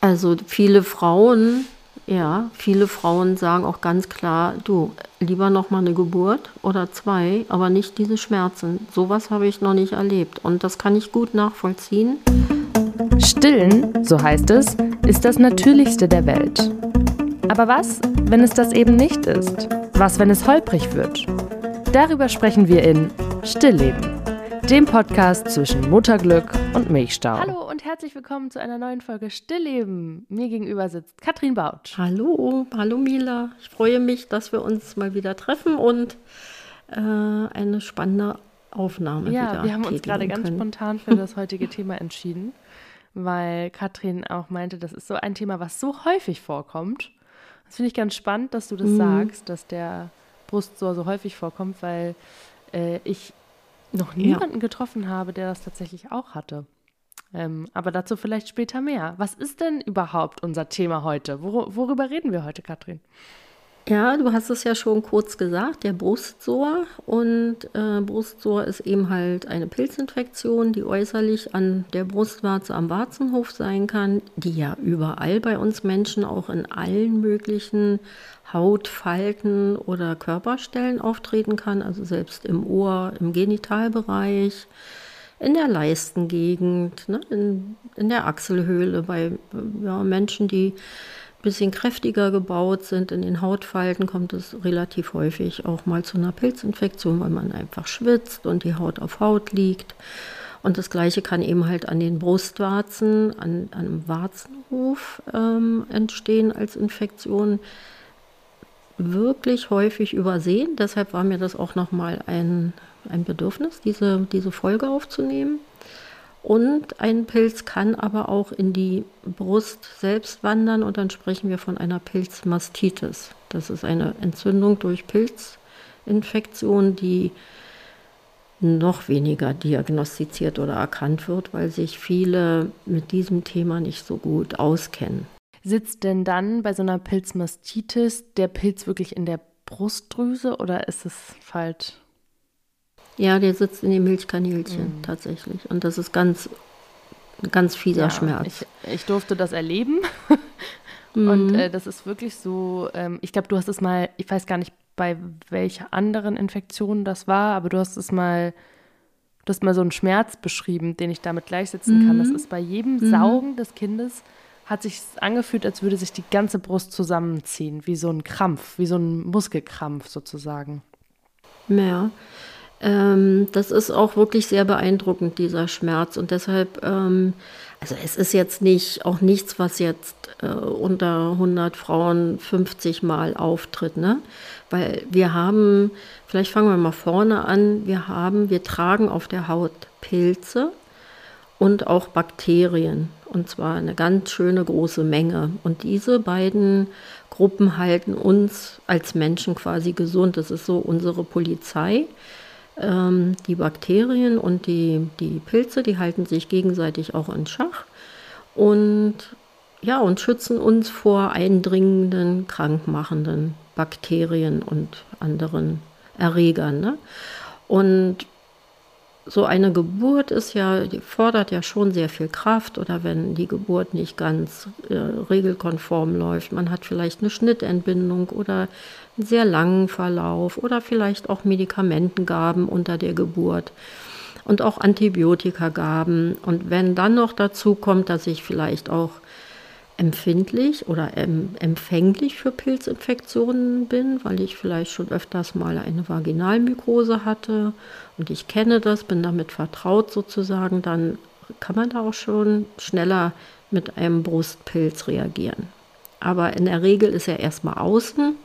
Also viele Frauen, ja, viele Frauen sagen auch ganz klar, du, lieber noch mal eine Geburt oder zwei, aber nicht diese Schmerzen. Sowas habe ich noch nicht erlebt und das kann ich gut nachvollziehen. Stillen, so heißt es, ist das Natürlichste der Welt. Aber was, wenn es das eben nicht ist? Was, wenn es holprig wird? Darüber sprechen wir in Stillleben, dem Podcast zwischen Mutterglück und Milchstau. Hallo und herzlich willkommen zu einer neuen Folge Stillleben. Mir gegenüber sitzt Katrin Bautsch. Hallo, hallo Mila. Ich freue mich, dass wir uns mal wieder treffen und äh, eine spannende Aufnahme ja, wieder wir haben uns gerade ganz können. spontan für das heutige Thema entschieden, weil Katrin auch meinte, das ist so ein Thema, was so häufig vorkommt. Das finde ich ganz spannend, dass du das Mhm. sagst, dass der Brustsor so häufig vorkommt, weil äh, ich noch niemanden getroffen habe, der das tatsächlich auch hatte. Ähm, aber dazu vielleicht später mehr. Was ist denn überhaupt unser Thema heute? Wor worüber reden wir heute, Katrin? Ja, du hast es ja schon kurz gesagt, der Brustsor. Und äh, Brustsor ist eben halt eine Pilzinfektion, die äußerlich an der Brustwarze am Warzenhof sein kann, die ja überall bei uns Menschen auch in allen möglichen Hautfalten oder Körperstellen auftreten kann, also selbst im Ohr, im Genitalbereich, in der Leistengegend, ne, in, in der Achselhöhle bei ja, Menschen, die bisschen kräftiger gebaut sind. In den Hautfalten kommt es relativ häufig auch mal zu einer Pilzinfektion, weil man einfach schwitzt und die Haut auf Haut liegt. Und das Gleiche kann eben halt an den Brustwarzen, an, an einem Warzenhof ähm, entstehen als Infektion. Wirklich häufig übersehen. Deshalb war mir das auch nochmal ein, ein Bedürfnis, diese, diese Folge aufzunehmen. Und ein Pilz kann aber auch in die Brust selbst wandern und dann sprechen wir von einer Pilzmastitis. Das ist eine Entzündung durch Pilzinfektion, die noch weniger diagnostiziert oder erkannt wird, weil sich viele mit diesem Thema nicht so gut auskennen. Sitzt denn dann bei so einer Pilzmastitis der Pilz wirklich in der Brustdrüse oder ist es falsch? Ja, der sitzt in den Milchkanälchen tatsächlich. Und das ist ganz, ganz fieser Schmerz. Ich, ich durfte das erleben. Und äh, das ist wirklich so, ähm, ich glaube, du hast es mal, ich weiß gar nicht, bei welcher anderen Infektion das war, aber du hast es mal, du hast mal so einen Schmerz beschrieben, den ich damit gleichsetzen kann. Das ist bei jedem Saugen des Kindes, hat sich angefühlt, als würde sich die ganze Brust zusammenziehen, wie so ein Krampf, wie so ein Muskelkrampf sozusagen. Ja, ähm, das ist auch wirklich sehr beeindruckend, dieser Schmerz. Und deshalb, ähm, also es ist jetzt nicht, auch nichts, was jetzt äh, unter 100 Frauen 50 Mal auftritt, ne? Weil wir haben, vielleicht fangen wir mal vorne an, wir haben, wir tragen auf der Haut Pilze und auch Bakterien. Und zwar eine ganz schöne große Menge. Und diese beiden Gruppen halten uns als Menschen quasi gesund. Das ist so unsere Polizei. Ähm, die Bakterien und die, die Pilze, die halten sich gegenseitig auch in Schach. Und ja, und schützen uns vor eindringenden, krankmachenden Bakterien und anderen Erregern. Ne? Und so eine Geburt ist ja, fordert ja schon sehr viel Kraft oder wenn die Geburt nicht ganz äh, regelkonform läuft, man hat vielleicht eine Schnittentbindung oder einen sehr langen Verlauf oder vielleicht auch Medikamentengaben unter der Geburt und auch Antibiotikagaben. Und wenn dann noch dazu kommt, dass ich vielleicht auch empfindlich oder em empfänglich für Pilzinfektionen bin, weil ich vielleicht schon öfters mal eine Vaginalmykose hatte und ich kenne das, bin damit vertraut sozusagen, dann kann man da auch schon schneller mit einem Brustpilz reagieren. Aber in der Regel ist er erstmal außen.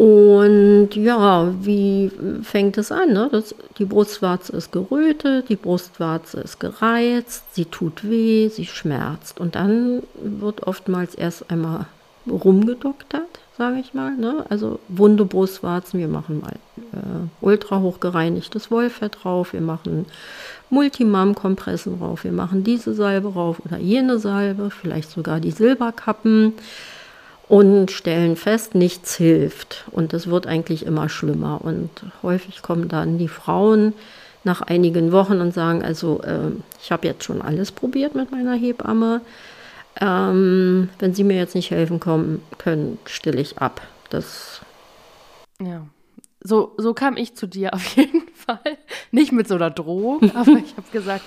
Und ja, wie fängt es an? Ne? Das, die Brustwarze ist gerötet, die Brustwarze ist gereizt, sie tut weh, sie schmerzt. Und dann wird oftmals erst einmal rumgedoktert, sage ich mal. Ne? Also wunde Brustwarzen, wir machen mal äh, ultra hochgereinigtes Wollfett drauf, wir machen Multimam-Kompressen drauf, wir machen diese Salbe drauf oder jene Salbe, vielleicht sogar die Silberkappen und stellen fest, nichts hilft. Und es wird eigentlich immer schlimmer. Und häufig kommen dann die Frauen nach einigen Wochen und sagen, also äh, ich habe jetzt schon alles probiert mit meiner Hebamme. Ähm, wenn Sie mir jetzt nicht helfen kommen, können, stille ich ab. Das. Ja. So, so kam ich zu dir auf jeden Fall. Nicht mit so einer Drohung, aber ich habe gesagt,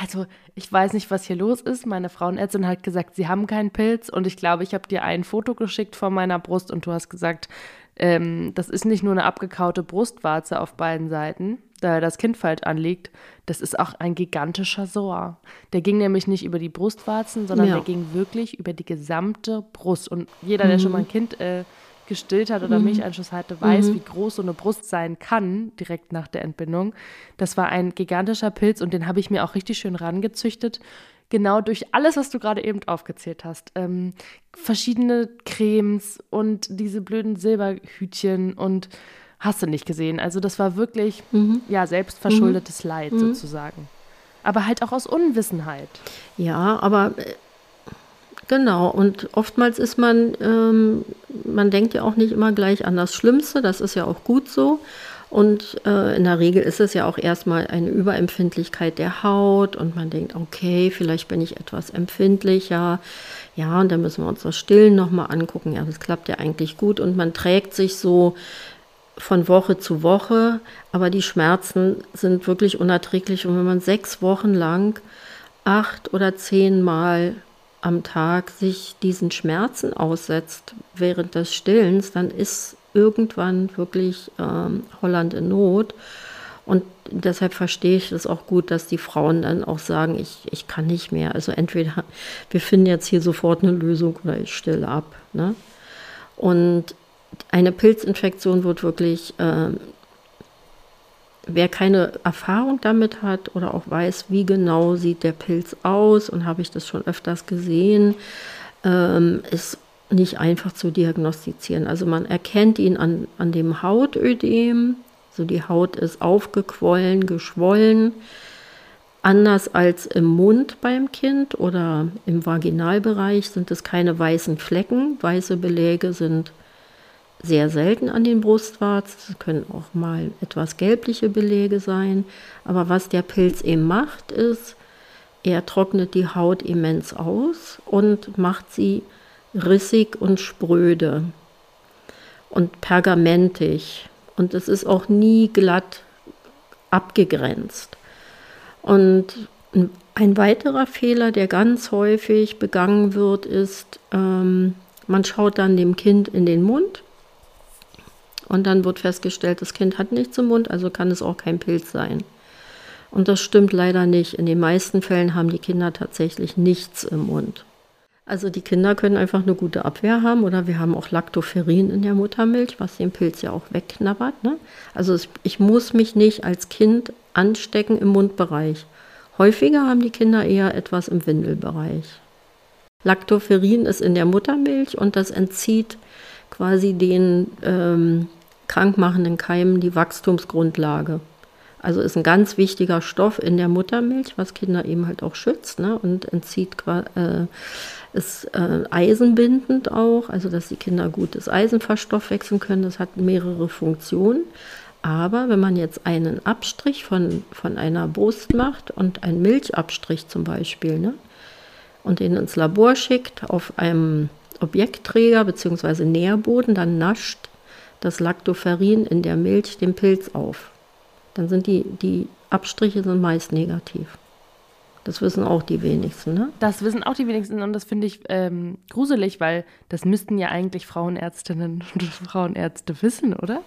also ich weiß nicht, was hier los ist. Meine Frauenärztin hat gesagt, sie haben keinen Pilz und ich glaube, ich habe dir ein Foto geschickt von meiner Brust und du hast gesagt, ähm, das ist nicht nur eine abgekaute Brustwarze auf beiden Seiten, da das Kind falsch anliegt, das ist auch ein gigantischer Sor. Der ging nämlich nicht über die Brustwarzen, sondern ja. der ging wirklich über die gesamte Brust. Und jeder, der mhm. schon mal ein Kind äh, gestillt hat oder mhm. Milcheinschuss hatte, weiß, mhm. wie groß so eine Brust sein kann, direkt nach der Entbindung. Das war ein gigantischer Pilz und den habe ich mir auch richtig schön rangezüchtet. Genau durch alles, was du gerade eben aufgezählt hast. Ähm, verschiedene Cremes und diese blöden Silberhütchen und hast du nicht gesehen. Also das war wirklich, mhm. ja, selbstverschuldetes mhm. Leid mhm. sozusagen. Aber halt auch aus Unwissenheit. Ja, aber äh, Genau, und oftmals ist man, ähm, man denkt ja auch nicht immer gleich an das Schlimmste, das ist ja auch gut so. Und äh, in der Regel ist es ja auch erstmal eine Überempfindlichkeit der Haut und man denkt, okay, vielleicht bin ich etwas empfindlicher. Ja, und dann müssen wir uns das Stillen nochmal angucken. Ja, das klappt ja eigentlich gut und man trägt sich so von Woche zu Woche, aber die Schmerzen sind wirklich unerträglich. Und wenn man sechs Wochen lang acht oder zehn Mal am Tag sich diesen Schmerzen aussetzt während des Stillens, dann ist irgendwann wirklich ähm, Holland in Not. Und deshalb verstehe ich es auch gut, dass die Frauen dann auch sagen, ich, ich kann nicht mehr. Also entweder wir finden jetzt hier sofort eine Lösung oder ich stille ab. Ne? Und eine Pilzinfektion wird wirklich äh, wer keine Erfahrung damit hat oder auch weiß, wie genau sieht der Pilz aus und habe ich das schon öfters gesehen, ähm, ist nicht einfach zu diagnostizieren. Also man erkennt ihn an, an dem Hautödem, so die Haut ist aufgequollen, geschwollen, anders als im Mund beim Kind oder im Vaginalbereich sind es keine weißen Flecken, weiße Beläge sind sehr selten an den Brustwarzen. Es können auch mal etwas gelbliche Belege sein. Aber was der Pilz eben macht, ist, er trocknet die Haut immens aus und macht sie rissig und spröde und pergamentig. Und es ist auch nie glatt abgegrenzt. Und ein weiterer Fehler, der ganz häufig begangen wird, ist, ähm, man schaut dann dem Kind in den Mund und dann wird festgestellt, das Kind hat nichts im Mund, also kann es auch kein Pilz sein. Und das stimmt leider nicht. In den meisten Fällen haben die Kinder tatsächlich nichts im Mund. Also die Kinder können einfach eine gute Abwehr haben oder wir haben auch Lactoferrin in der Muttermilch, was den Pilz ja auch wegknabbert. Ne? Also ich muss mich nicht als Kind anstecken im Mundbereich. Häufiger haben die Kinder eher etwas im Windelbereich. Lactoferrin ist in der Muttermilch und das entzieht quasi den ähm, krankmachenden Keimen die Wachstumsgrundlage. Also ist ein ganz wichtiger Stoff in der Muttermilch, was Kinder eben halt auch schützt ne? und entzieht, äh, ist äh, eisenbindend auch, also dass die Kinder gutes Eisen verstoffwechseln können. Das hat mehrere Funktionen. Aber wenn man jetzt einen Abstrich von, von einer Brust macht und einen Milchabstrich zum Beispiel, ne, und den ins Labor schickt auf einem Objektträger bzw. Nährboden, dann nascht das Lactoferrin in der Milch den Pilz auf. Dann sind die, die Abstriche sind meist negativ. Das wissen auch die wenigsten, ne? Das wissen auch die wenigsten und das finde ich ähm, gruselig, weil das müssten ja eigentlich Frauenärztinnen und Frauenärzte wissen, oder?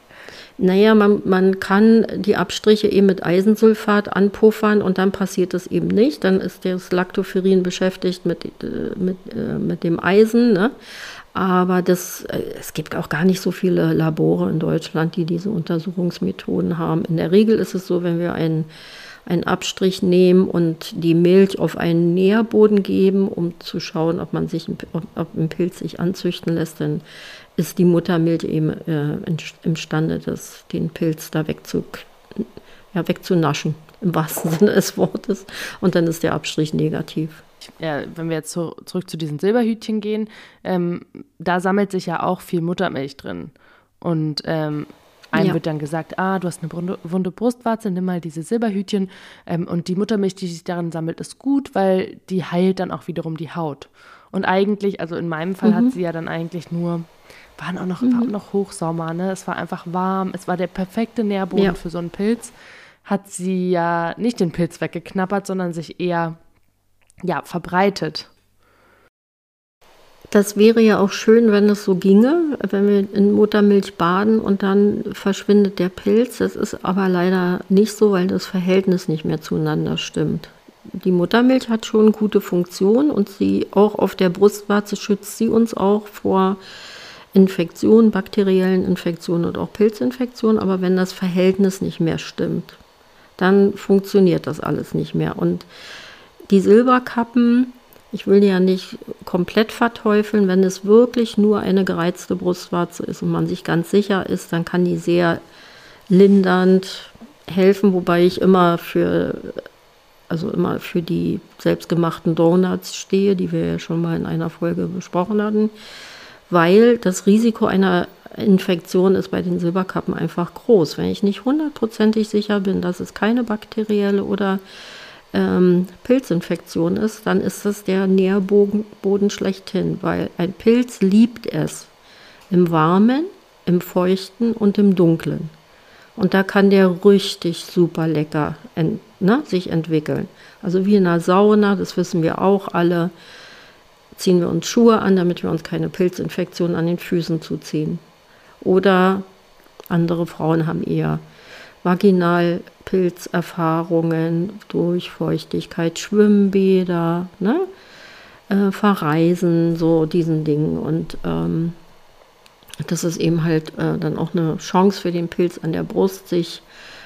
Naja, man, man kann die Abstriche eben mit Eisensulfat anpuffern und dann passiert es eben nicht. Dann ist das Lactoferrin beschäftigt mit, äh, mit, äh, mit dem Eisen, ne? Aber das, äh, es gibt auch gar nicht so viele Labore in Deutschland, die diese Untersuchungsmethoden haben. In der Regel ist es so, wenn wir einen einen Abstrich nehmen und die Milch auf einen Nährboden geben, um zu schauen, ob man sich, ob, ob ein Pilz sich anzüchten lässt, dann ist die Muttermilch eben äh, imstande, das, den Pilz da wegzu, ja, wegzunaschen, im wahrsten Sinne des Wortes. Und dann ist der Abstrich negativ. Ja, wenn wir jetzt so zurück zu diesen Silberhütchen gehen, ähm, da sammelt sich ja auch viel Muttermilch drin. Und ähm, einem ja. wird dann gesagt, ah, du hast eine wunde Brustwarze, nimm mal diese Silberhütchen ähm, und die Muttermilch, die sich darin sammelt, ist gut, weil die heilt dann auch wiederum die Haut. Und eigentlich, also in meinem Fall mhm. hat sie ja dann eigentlich nur, waren auch noch, mhm. war auch noch Hochsommer, ne? Es war einfach warm, es war der perfekte Nährboden ja. für so einen Pilz. Hat sie ja nicht den Pilz weggeknabbert, sondern sich eher, ja, verbreitet. Das wäre ja auch schön, wenn es so ginge, wenn wir in Muttermilch baden und dann verschwindet der Pilz. Das ist aber leider nicht so, weil das Verhältnis nicht mehr zueinander stimmt. Die Muttermilch hat schon gute Funktion und sie auch auf der Brustwarze schützt sie uns auch vor Infektionen, bakteriellen Infektionen und auch Pilzinfektionen. Aber wenn das Verhältnis nicht mehr stimmt, dann funktioniert das alles nicht mehr. Und die Silberkappen ich will ja nicht komplett verteufeln. Wenn es wirklich nur eine gereizte Brustwarze ist und man sich ganz sicher ist, dann kann die sehr lindernd helfen, wobei ich immer für, also immer für die selbstgemachten Donuts stehe, die wir ja schon mal in einer Folge besprochen hatten, weil das Risiko einer Infektion ist bei den Silberkappen einfach groß. Wenn ich nicht hundertprozentig sicher bin, dass es keine bakterielle oder ähm, Pilzinfektion ist, dann ist das der Nährboden schlechthin, weil ein Pilz liebt es im Warmen, im Feuchten und im Dunklen. Und da kann der richtig super lecker ent, ne, sich entwickeln. Also wie in einer Sauna, das wissen wir auch alle, ziehen wir uns Schuhe an, damit wir uns keine Pilzinfektion an den Füßen zuziehen. Oder andere Frauen haben eher Vaginalpilzerfahrungen durch Feuchtigkeit, Schwimmbäder, ne? Äh, Verreisen, so diesen Dingen. Und ähm, das ist eben halt äh, dann auch eine Chance für den Pilz an der Brust, sich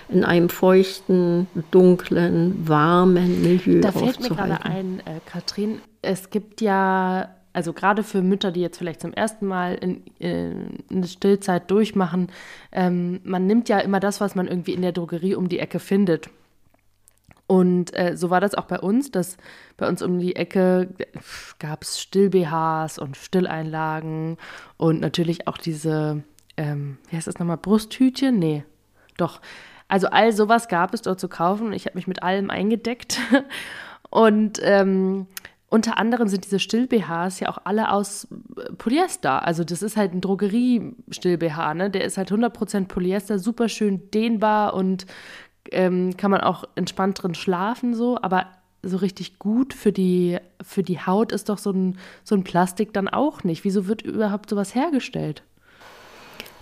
in einem feuchten, dunklen, warmen Milieu Da fällt mir gerade ein, äh, Katrin, es gibt ja also gerade für Mütter, die jetzt vielleicht zum ersten Mal in, in eine Stillzeit durchmachen, ähm, man nimmt ja immer das, was man irgendwie in der Drogerie um die Ecke findet. Und äh, so war das auch bei uns, dass bei uns um die Ecke gab es Still-BHs und Stilleinlagen und natürlich auch diese, ähm, wie heißt das nochmal, Brusthütchen? Nee, doch. Also all sowas gab es dort zu kaufen. Ich habe mich mit allem eingedeckt. Und ähm, unter anderem sind diese Still-BHs ja auch alle aus äh, Polyester. Also das ist halt ein Drogerie-Still-BH, ne? Der ist halt 100% Polyester, super schön dehnbar und ähm, kann man auch entspannt drin schlafen so. Aber so richtig gut für die, für die Haut ist doch so ein, so ein Plastik dann auch nicht. Wieso wird überhaupt sowas hergestellt?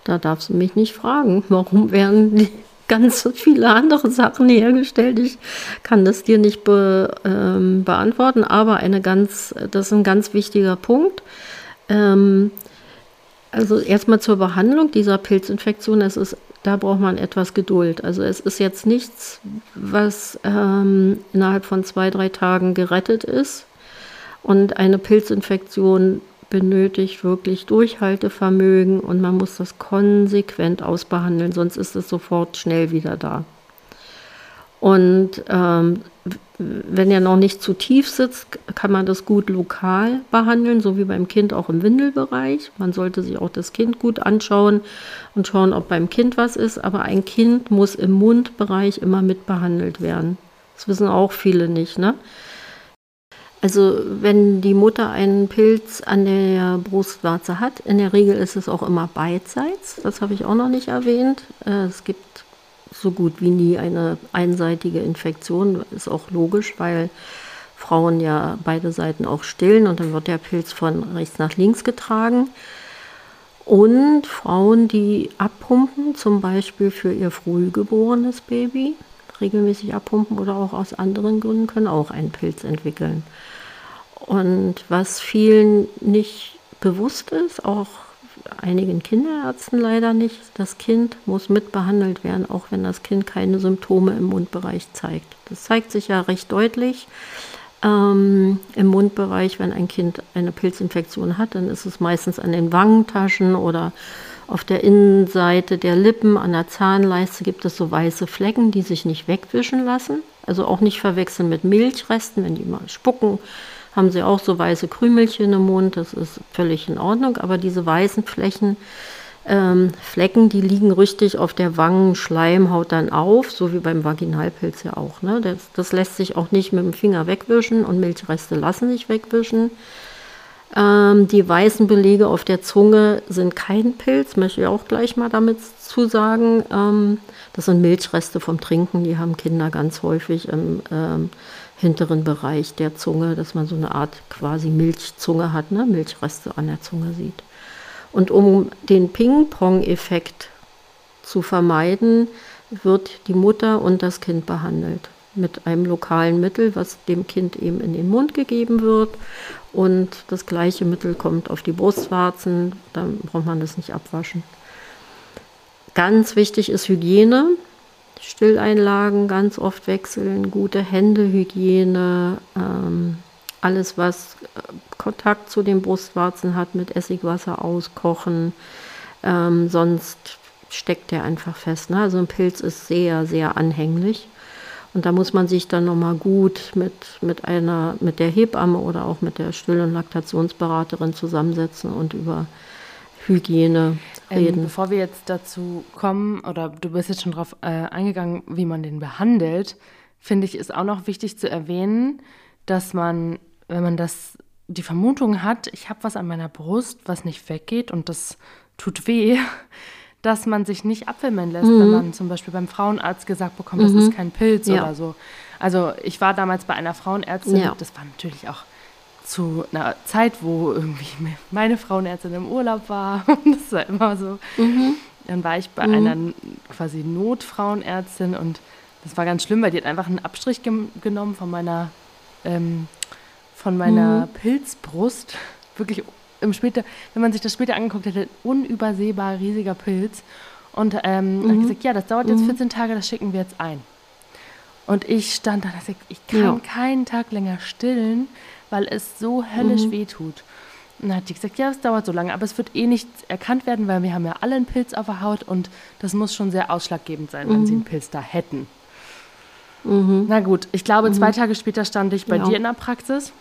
Da darfst du mich nicht fragen. Warum werden die ganz viele andere Sachen hergestellt. Ich kann das dir nicht be, ähm, beantworten, aber eine ganz, das ist ein ganz wichtiger Punkt. Ähm, also erstmal zur Behandlung dieser Pilzinfektion. Es ist, da braucht man etwas Geduld. Also es ist jetzt nichts, was ähm, innerhalb von zwei, drei Tagen gerettet ist. Und eine Pilzinfektion benötigt wirklich Durchhaltevermögen und man muss das konsequent ausbehandeln, sonst ist es sofort schnell wieder da. Und ähm, wenn er noch nicht zu tief sitzt, kann man das gut lokal behandeln, so wie beim Kind auch im Windelbereich. Man sollte sich auch das Kind gut anschauen und schauen, ob beim Kind was ist. Aber ein Kind muss im Mundbereich immer mit behandelt werden. Das wissen auch viele nicht. Ne? Also wenn die Mutter einen Pilz an der Brustwarze hat, in der Regel ist es auch immer beidseits. Das habe ich auch noch nicht erwähnt. Äh, es gibt so gut wie nie eine einseitige Infektion. Ist auch logisch, weil Frauen ja beide Seiten auch stillen und dann wird der Pilz von rechts nach links getragen. Und Frauen, die abpumpen, zum Beispiel für ihr frühgeborenes Baby, regelmäßig abpumpen oder auch aus anderen Gründen, können auch einen Pilz entwickeln. Und was vielen nicht bewusst ist, auch einigen Kinderärzten leider nicht, das Kind muss mitbehandelt werden, auch wenn das Kind keine Symptome im Mundbereich zeigt. Das zeigt sich ja recht deutlich. Ähm, Im Mundbereich, wenn ein Kind eine Pilzinfektion hat, dann ist es meistens an den Wangentaschen oder auf der Innenseite der Lippen, an der Zahnleiste gibt es so weiße Flecken, die sich nicht wegwischen lassen. Also auch nicht verwechseln mit Milchresten, wenn die mal spucken haben sie auch so weiße Krümelchen im Mund. Das ist völlig in Ordnung. Aber diese weißen Flächen ähm, Flecken, die liegen richtig auf der Wangenschleimhaut dann auf, so wie beim Vaginalpilz ja auch. Ne? Das, das lässt sich auch nicht mit dem Finger wegwischen und Milchreste lassen sich wegwischen. Ähm, die weißen Belege auf der Zunge sind kein Pilz, möchte ich auch gleich mal damit zusagen. Ähm, das sind Milchreste vom Trinken, die haben Kinder ganz häufig im ähm, hinteren Bereich der Zunge, dass man so eine Art quasi Milchzunge hat, ne? Milchreste an der Zunge sieht. Und um den Ping-Pong-Effekt zu vermeiden, wird die Mutter und das Kind behandelt mit einem lokalen Mittel, was dem Kind eben in den Mund gegeben wird. Und das gleiche Mittel kommt auf die Brustwarzen, dann braucht man das nicht abwaschen. Ganz wichtig ist Hygiene. Stilleinlagen ganz oft wechseln, gute Händehygiene, ähm, alles, was äh, Kontakt zu den Brustwarzen hat, mit Essigwasser auskochen. Ähm, sonst steckt der einfach fest. Ne? Also ein Pilz ist sehr, sehr anhänglich. Und da muss man sich dann nochmal gut mit, mit einer, mit der Hebamme oder auch mit der Still- und Laktationsberaterin zusammensetzen und über Hygiene ähm, reden. Ähm, bevor wir jetzt dazu kommen, oder du bist jetzt schon darauf äh, eingegangen, wie man den behandelt, finde ich, ist auch noch wichtig zu erwähnen, dass man wenn man das, die Vermutung hat, ich habe was an meiner Brust, was nicht weggeht und das tut weh, dass man sich nicht abwimmeln lässt, mhm. wenn man zum Beispiel beim Frauenarzt gesagt bekommt, das mhm. ist kein Pilz ja. oder so. Also ich war damals bei einer Frauenärztin, ja. das war natürlich auch zu einer Zeit, wo irgendwie meine Frauenärztin im Urlaub war. Und das war immer so. Mhm. Dann war ich bei mhm. einer quasi Notfrauenärztin und das war ganz schlimm, weil die hat einfach einen Abstrich genommen von meiner ähm, von meiner mhm. Pilzbrust. Wirklich im später, wenn man sich das später angeguckt hätte, unübersehbar riesiger Pilz. Und ähm, mhm. habe gesagt, ja, das dauert jetzt 14 mhm. Tage, das schicken wir jetzt ein. Und ich stand da und sagte, ich kann ja. keinen Tag länger stillen, weil es so höllisch mhm. wehtut. Und dann hat die gesagt, ja, es dauert so lange, aber es wird eh nicht erkannt werden, weil wir haben ja alle einen Pilz auf der Haut und das muss schon sehr ausschlaggebend sein, wenn sie einen mhm. Pilz da hätten. Mhm. Na gut, ich glaube, zwei Tage später stand ich bei ja. dir in der Praxis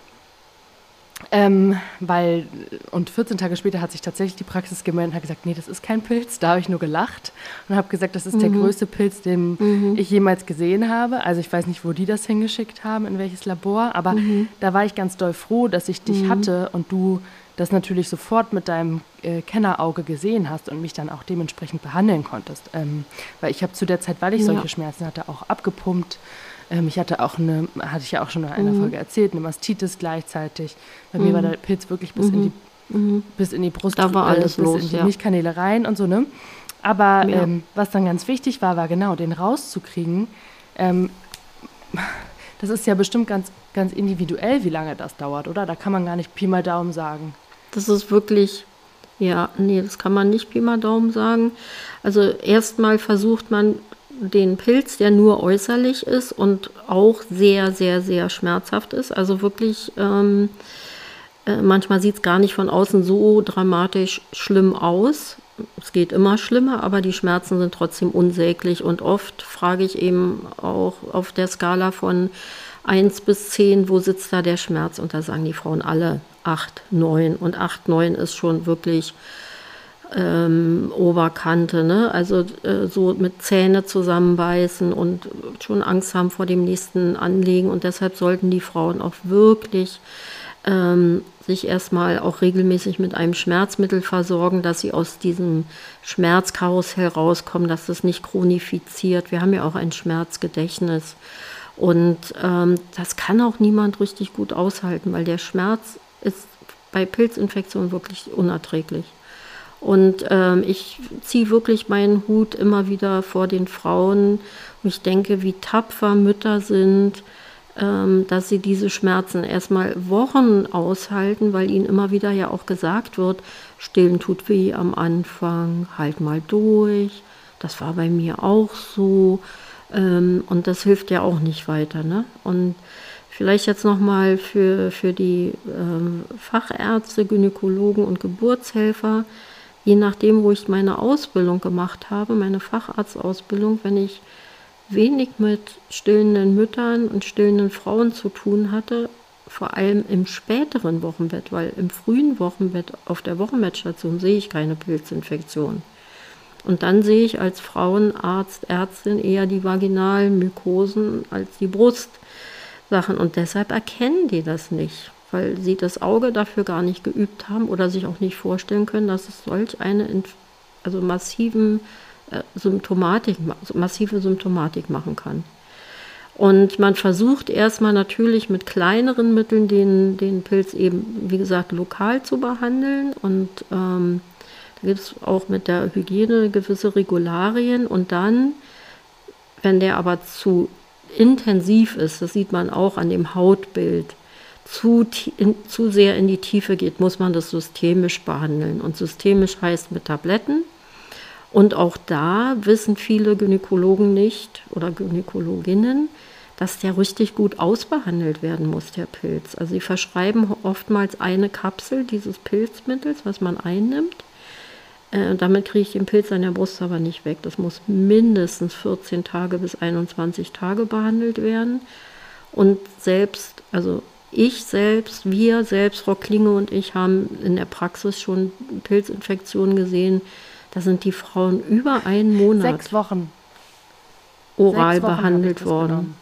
ähm, weil, und 14 Tage später hat sich tatsächlich die Praxis gemeldet und hat gesagt, nee, das ist kein Pilz. Da habe ich nur gelacht und habe gesagt, das ist mhm. der größte Pilz, den mhm. ich jemals gesehen habe. Also ich weiß nicht, wo die das hingeschickt haben, in welches Labor, aber mhm. da war ich ganz doll froh, dass ich dich mhm. hatte und du das natürlich sofort mit deinem äh, Kennerauge gesehen hast und mich dann auch dementsprechend behandeln konntest. Ähm, weil ich habe zu der Zeit, weil ich solche ja. Schmerzen hatte, auch abgepumpt ähm, ich hatte auch eine, hatte ich ja auch schon in einer mhm. Folge erzählt, eine Mastitis gleichzeitig. Bei mhm. mir war der Pilz wirklich bis, in, die, mhm. Mhm. bis in die Brust, da war alles äh, bis los, in die ja. Milchkanäle rein und so, ne? Aber ja. ähm, was dann ganz wichtig war, war genau, den rauszukriegen. Ähm, das ist ja bestimmt ganz, ganz individuell, wie lange das dauert, oder? Da kann man gar nicht Pi mal Daumen sagen. Das ist wirklich, ja, nee, das kann man nicht Pi mal Daumen sagen. Also erstmal versucht man den Pilz, der nur äußerlich ist und auch sehr, sehr, sehr schmerzhaft ist. Also wirklich, ähm, äh, manchmal sieht es gar nicht von außen so dramatisch schlimm aus. Es geht immer schlimmer, aber die Schmerzen sind trotzdem unsäglich. Und oft frage ich eben auch auf der Skala von 1 bis 10, wo sitzt da der Schmerz? Und da sagen die Frauen alle 8, 9. Und 8, 9 ist schon wirklich ähm, Oberkante, ne? also äh, so mit Zähne zusammenbeißen und schon Angst haben vor dem nächsten Anlegen. Und deshalb sollten die Frauen auch wirklich ähm, sich erstmal auch regelmäßig mit einem Schmerzmittel versorgen, dass sie aus diesem Schmerzkarussell rauskommen, dass das nicht chronifiziert. Wir haben ja auch ein Schmerzgedächtnis. Und ähm, das kann auch niemand richtig gut aushalten, weil der Schmerz ist bei Pilzinfektionen wirklich unerträglich. Und ähm, ich ziehe wirklich meinen Hut immer wieder vor den Frauen. Und ich denke, wie tapfer Mütter sind, ähm, dass sie diese Schmerzen erstmal Wochen aushalten, weil ihnen immer wieder ja auch gesagt wird, stillen tut weh am Anfang, halt mal durch. Das war bei mir auch so. Ähm, und das hilft ja auch nicht weiter. Ne? Und vielleicht jetzt nochmal für, für die ähm, Fachärzte, Gynäkologen und Geburtshelfer je nachdem, wo ich meine Ausbildung gemacht habe, meine Facharztausbildung, wenn ich wenig mit stillenden Müttern und stillenden Frauen zu tun hatte, vor allem im späteren Wochenbett, weil im frühen Wochenbett auf der Wochenbettstation sehe ich keine Pilzinfektion. Und dann sehe ich als Frauenarzt, Ärztin eher die vaginalen Mykosen als die Brustsachen. Und deshalb erkennen die das nicht, weil sie das Auge dafür gar nicht geübt haben oder sich auch nicht vorstellen können, dass es solch eine also massiven äh, Symptomatik, massive Symptomatik machen kann. Und man versucht erstmal natürlich mit kleineren Mitteln den, den Pilz eben, wie gesagt, lokal zu behandeln. Und ähm, da gibt es auch mit der Hygiene gewisse Regularien. Und dann, wenn der aber zu intensiv ist, das sieht man auch an dem Hautbild, zu, zu sehr in die Tiefe geht, muss man das systemisch behandeln. Und systemisch heißt mit Tabletten. Und auch da wissen viele Gynäkologen nicht oder Gynäkologinnen, dass der richtig gut ausbehandelt werden muss, der Pilz. Also sie verschreiben oftmals eine Kapsel dieses Pilzmittels, was man einnimmt. Äh, damit kriege ich den Pilz an der Brust aber nicht weg. Das muss mindestens 14 Tage bis 21 Tage behandelt werden. Und selbst, also ich selbst, wir selbst, Frau Klinge und ich haben in der Praxis schon Pilzinfektionen gesehen. Da sind die Frauen über einen Monat Sechs Wochen. oral Sechs Wochen behandelt worden.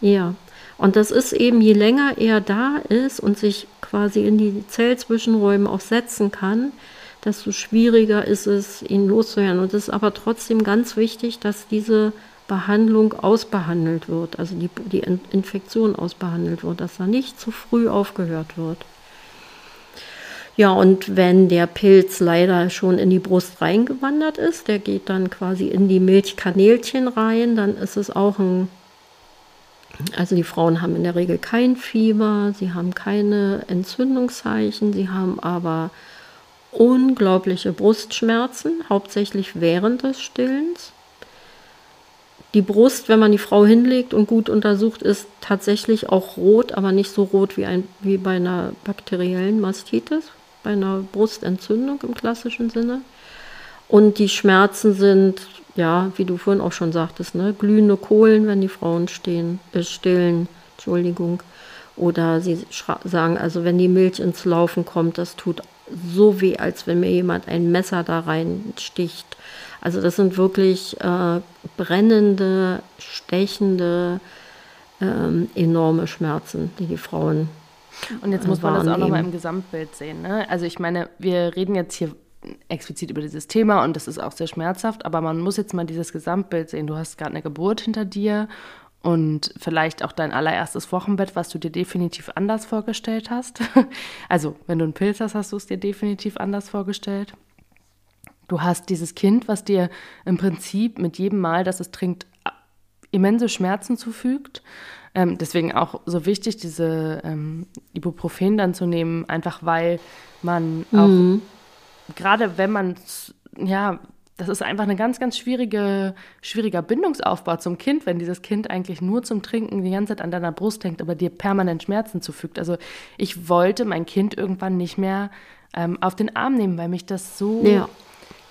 Ja, und das ist eben, je länger er da ist und sich quasi in die Zellzwischenräume auch setzen kann, desto schwieriger ist es, ihn loszuwerden. Und es ist aber trotzdem ganz wichtig, dass diese Behandlung ausbehandelt wird, also die, die Infektion ausbehandelt wird, dass da nicht zu früh aufgehört wird. Ja, und wenn der Pilz leider schon in die Brust reingewandert ist, der geht dann quasi in die Milchkanälchen rein, dann ist es auch ein also die Frauen haben in der Regel kein Fieber, sie haben keine Entzündungszeichen, sie haben aber unglaubliche Brustschmerzen, hauptsächlich während des Stillens. Die Brust, wenn man die Frau hinlegt und gut untersucht, ist tatsächlich auch rot, aber nicht so rot wie, ein, wie bei einer bakteriellen Mastitis, bei einer Brustentzündung im klassischen Sinne. Und die Schmerzen sind ja, wie du vorhin auch schon sagtest, ne, glühende Kohlen, wenn die Frauen stehen, äh, stillen, Entschuldigung. Oder sie sagen, also wenn die Milch ins Laufen kommt, das tut so weh, als wenn mir jemand ein Messer da reinsticht. Also das sind wirklich äh, brennende, stechende, ähm, enorme Schmerzen, die die Frauen. Und jetzt muss man das auch nochmal im Gesamtbild sehen. Ne? Also ich meine, wir reden jetzt hier explizit über dieses Thema und das ist auch sehr schmerzhaft, aber man muss jetzt mal dieses Gesamtbild sehen. Du hast gerade eine Geburt hinter dir und vielleicht auch dein allererstes Wochenbett, was du dir definitiv anders vorgestellt hast. Also, wenn du einen Pilz hast, hast du es dir definitiv anders vorgestellt. Du hast dieses Kind, was dir im Prinzip mit jedem Mal, dass es trinkt, immense Schmerzen zufügt. Ähm, deswegen auch so wichtig, diese ähm, Ibuprofen dann zu nehmen, einfach weil man auch mhm gerade wenn man, ja, das ist einfach ein ganz, ganz schwierige, schwieriger Bindungsaufbau zum Kind, wenn dieses Kind eigentlich nur zum Trinken die ganze Zeit an deiner Brust hängt, aber dir permanent Schmerzen zufügt. Also ich wollte mein Kind irgendwann nicht mehr ähm, auf den Arm nehmen, weil mich das so, ja,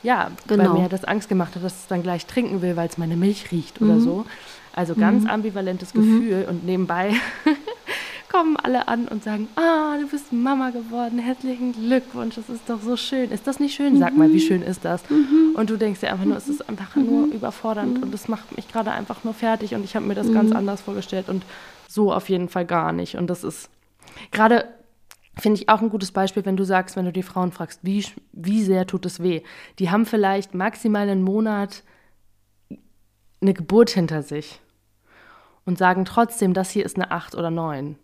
ja genau. weil mir das Angst gemacht hat, dass es dann gleich trinken will, weil es meine Milch riecht mhm. oder so. Also ganz mhm. ambivalentes Gefühl mhm. und nebenbei kommen alle an und sagen, ah, du bist Mama geworden, herzlichen Glückwunsch, das ist doch so schön. Ist das nicht schön? Sag mal, wie mhm. schön ist das? Mhm. Und du denkst dir einfach nur, es ist einfach nur überfordernd und es macht mich gerade einfach nur fertig und ich habe mir das ganz anders vorgestellt und so auf jeden Fall gar nicht. Und das ist gerade Finde ich auch ein gutes Beispiel, wenn du sagst, wenn du die Frauen fragst, wie, wie sehr tut es weh? Die haben vielleicht maximal einen Monat eine Geburt hinter sich und sagen trotzdem, das hier ist eine 8 oder 9.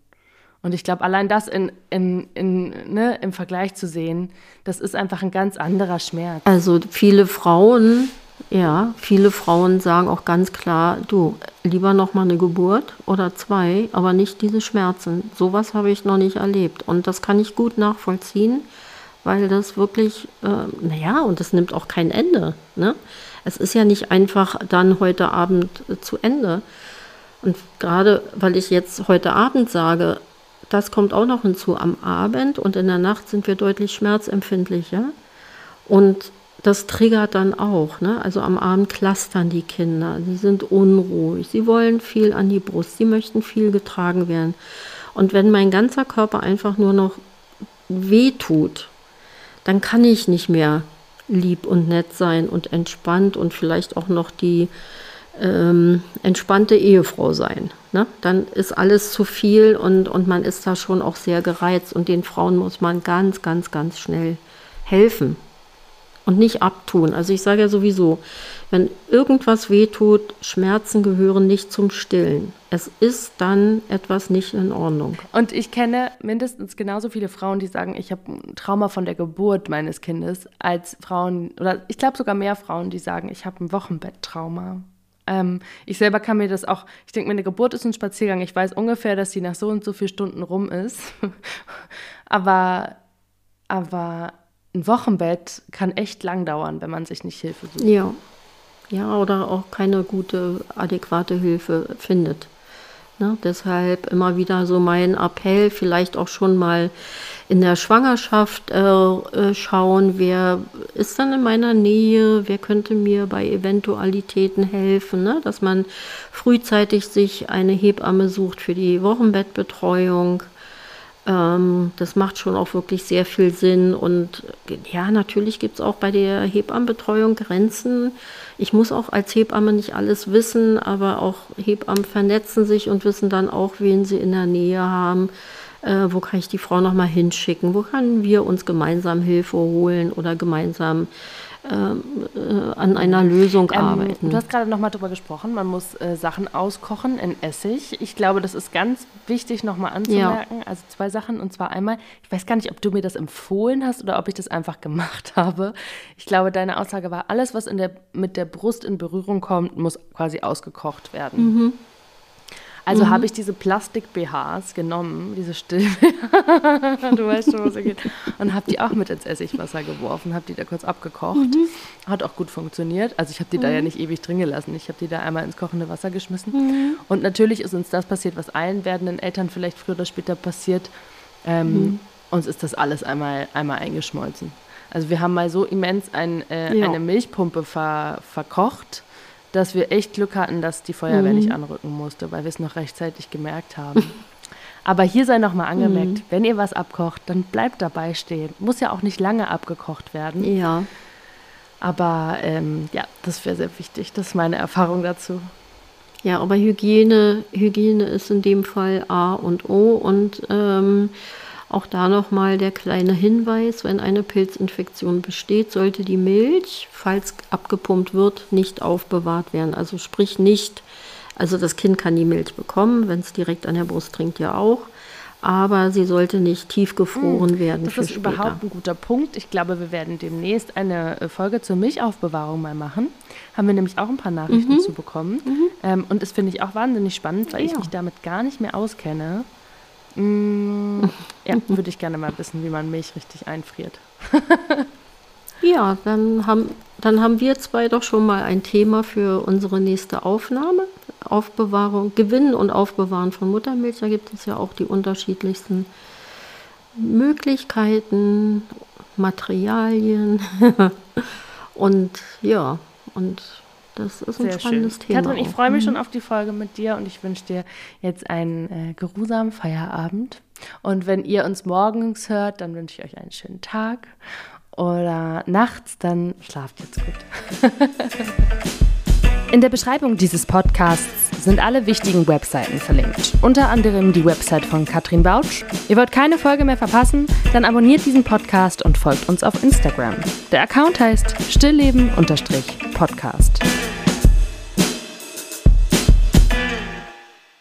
Und ich glaube, allein das in, in, in, ne, im Vergleich zu sehen, das ist einfach ein ganz anderer Schmerz. Also viele Frauen, ja, viele Frauen sagen auch ganz klar, du, lieber noch mal eine Geburt oder zwei, aber nicht diese Schmerzen. Sowas habe ich noch nicht erlebt. Und das kann ich gut nachvollziehen, weil das wirklich, äh, naja, und das nimmt auch kein Ende. Ne? Es ist ja nicht einfach dann heute Abend äh, zu Ende. Und gerade weil ich jetzt heute Abend sage, das kommt auch noch hinzu. Am Abend und in der Nacht sind wir deutlich schmerzempfindlicher. Und das triggert dann auch. Ne? Also am Abend klastern die Kinder. Sie sind unruhig. Sie wollen viel an die Brust. Sie möchten viel getragen werden. Und wenn mein ganzer Körper einfach nur noch weh tut, dann kann ich nicht mehr lieb und nett sein und entspannt und vielleicht auch noch die ähm, entspannte Ehefrau sein. Ne? Dann ist alles zu viel und, und man ist da schon auch sehr gereizt und den Frauen muss man ganz, ganz, ganz schnell helfen und nicht abtun. Also ich sage ja sowieso, wenn irgendwas wehtut, Schmerzen gehören nicht zum Stillen. Es ist dann etwas nicht in Ordnung. Und ich kenne mindestens genauso viele Frauen, die sagen, ich habe ein Trauma von der Geburt meines Kindes, als Frauen, oder ich glaube sogar mehr Frauen, die sagen, ich habe ein Wochenbetttrauma. Ähm, ich selber kann mir das auch, ich denke, meine Geburt ist ein Spaziergang. Ich weiß ungefähr, dass die nach so und so vielen Stunden rum ist. aber, aber ein Wochenbett kann echt lang dauern, wenn man sich nicht Hilfe sucht. Ja. Ja, oder auch keine gute, adäquate Hilfe findet. Ne? Deshalb immer wieder so mein Appell, vielleicht auch schon mal in der Schwangerschaft äh, äh, schauen, wer ist dann in meiner Nähe, wer könnte mir bei Eventualitäten helfen, ne? dass man frühzeitig sich eine Hebamme sucht für die Wochenbettbetreuung. Ähm, das macht schon auch wirklich sehr viel Sinn. Und ja, natürlich gibt es auch bei der Hebammenbetreuung Grenzen. Ich muss auch als Hebamme nicht alles wissen, aber auch Hebammen vernetzen sich und wissen dann auch, wen sie in der Nähe haben. Äh, wo kann ich die Frau nochmal hinschicken? Wo können wir uns gemeinsam Hilfe holen oder gemeinsam an einer Lösung ähm, arbeiten. Du hast gerade noch mal darüber gesprochen, man muss äh, Sachen auskochen in Essig. Ich glaube, das ist ganz wichtig noch mal anzumerken. Ja. Also zwei Sachen und zwar einmal, ich weiß gar nicht, ob du mir das empfohlen hast oder ob ich das einfach gemacht habe. Ich glaube, deine Aussage war, alles, was in der, mit der Brust in Berührung kommt, muss quasi ausgekocht werden. Mhm. Also mhm. habe ich diese Plastik-BHs genommen, diese still du weißt schon, was er geht, und habe die auch mit ins Essigwasser geworfen, habe die da kurz abgekocht. Mhm. Hat auch gut funktioniert. Also ich habe die mhm. da ja mhm. nicht ewig drin gelassen. Ich habe die da einmal ins kochende Wasser geschmissen. Mhm. Und natürlich ist uns das passiert, was allen werdenden Eltern vielleicht früher oder später passiert. Ähm, mhm. uns ist das alles einmal, einmal eingeschmolzen. Also wir haben mal so immens ein, äh, ja. eine Milchpumpe ver, verkocht dass wir echt Glück hatten, dass die Feuerwehr mhm. nicht anrücken musste, weil wir es noch rechtzeitig gemerkt haben. Aber hier sei noch mal angemerkt, mhm. wenn ihr was abkocht, dann bleibt dabei stehen. Muss ja auch nicht lange abgekocht werden. Ja. Aber ähm, ja, das wäre sehr wichtig. Das ist meine Erfahrung dazu. Ja, aber Hygiene, Hygiene ist in dem Fall A und O und ähm, auch da nochmal der kleine Hinweis, wenn eine Pilzinfektion besteht, sollte die Milch, falls abgepumpt wird, nicht aufbewahrt werden. Also sprich nicht, also das Kind kann die Milch bekommen, wenn es direkt an der Brust trinkt, ja auch. Aber sie sollte nicht tiefgefroren hm, werden. Das ist später. überhaupt ein guter Punkt. Ich glaube, wir werden demnächst eine äh, Folge zur Milchaufbewahrung mal machen. Haben wir nämlich auch ein paar Nachrichten mhm. zu bekommen. Mhm. Ähm, und das finde ich auch wahnsinnig spannend, weil ja. ich mich damit gar nicht mehr auskenne. Mm, ja, würde ich gerne mal wissen, wie man Milch richtig einfriert. ja, dann haben, dann haben wir zwei doch schon mal ein Thema für unsere nächste Aufnahme. Aufbewahrung, Gewinnen und Aufbewahren von Muttermilch. Da gibt es ja auch die unterschiedlichsten Möglichkeiten, Materialien. und ja, und das ist ein Sehr spannendes schön. Thema. Katrin, ich freue mich mhm. schon auf die Folge mit dir und ich wünsche dir jetzt einen äh, geruhsamen Feierabend. Und wenn ihr uns morgens hört, dann wünsche ich euch einen schönen Tag. Oder nachts, dann schlaft jetzt gut. In der Beschreibung dieses Podcasts sind alle wichtigen Webseiten verlinkt. Unter anderem die Website von Katrin Bautsch. Ihr wollt keine Folge mehr verpassen? Dann abonniert diesen Podcast und folgt uns auf Instagram. Der Account heißt stillleben-podcast.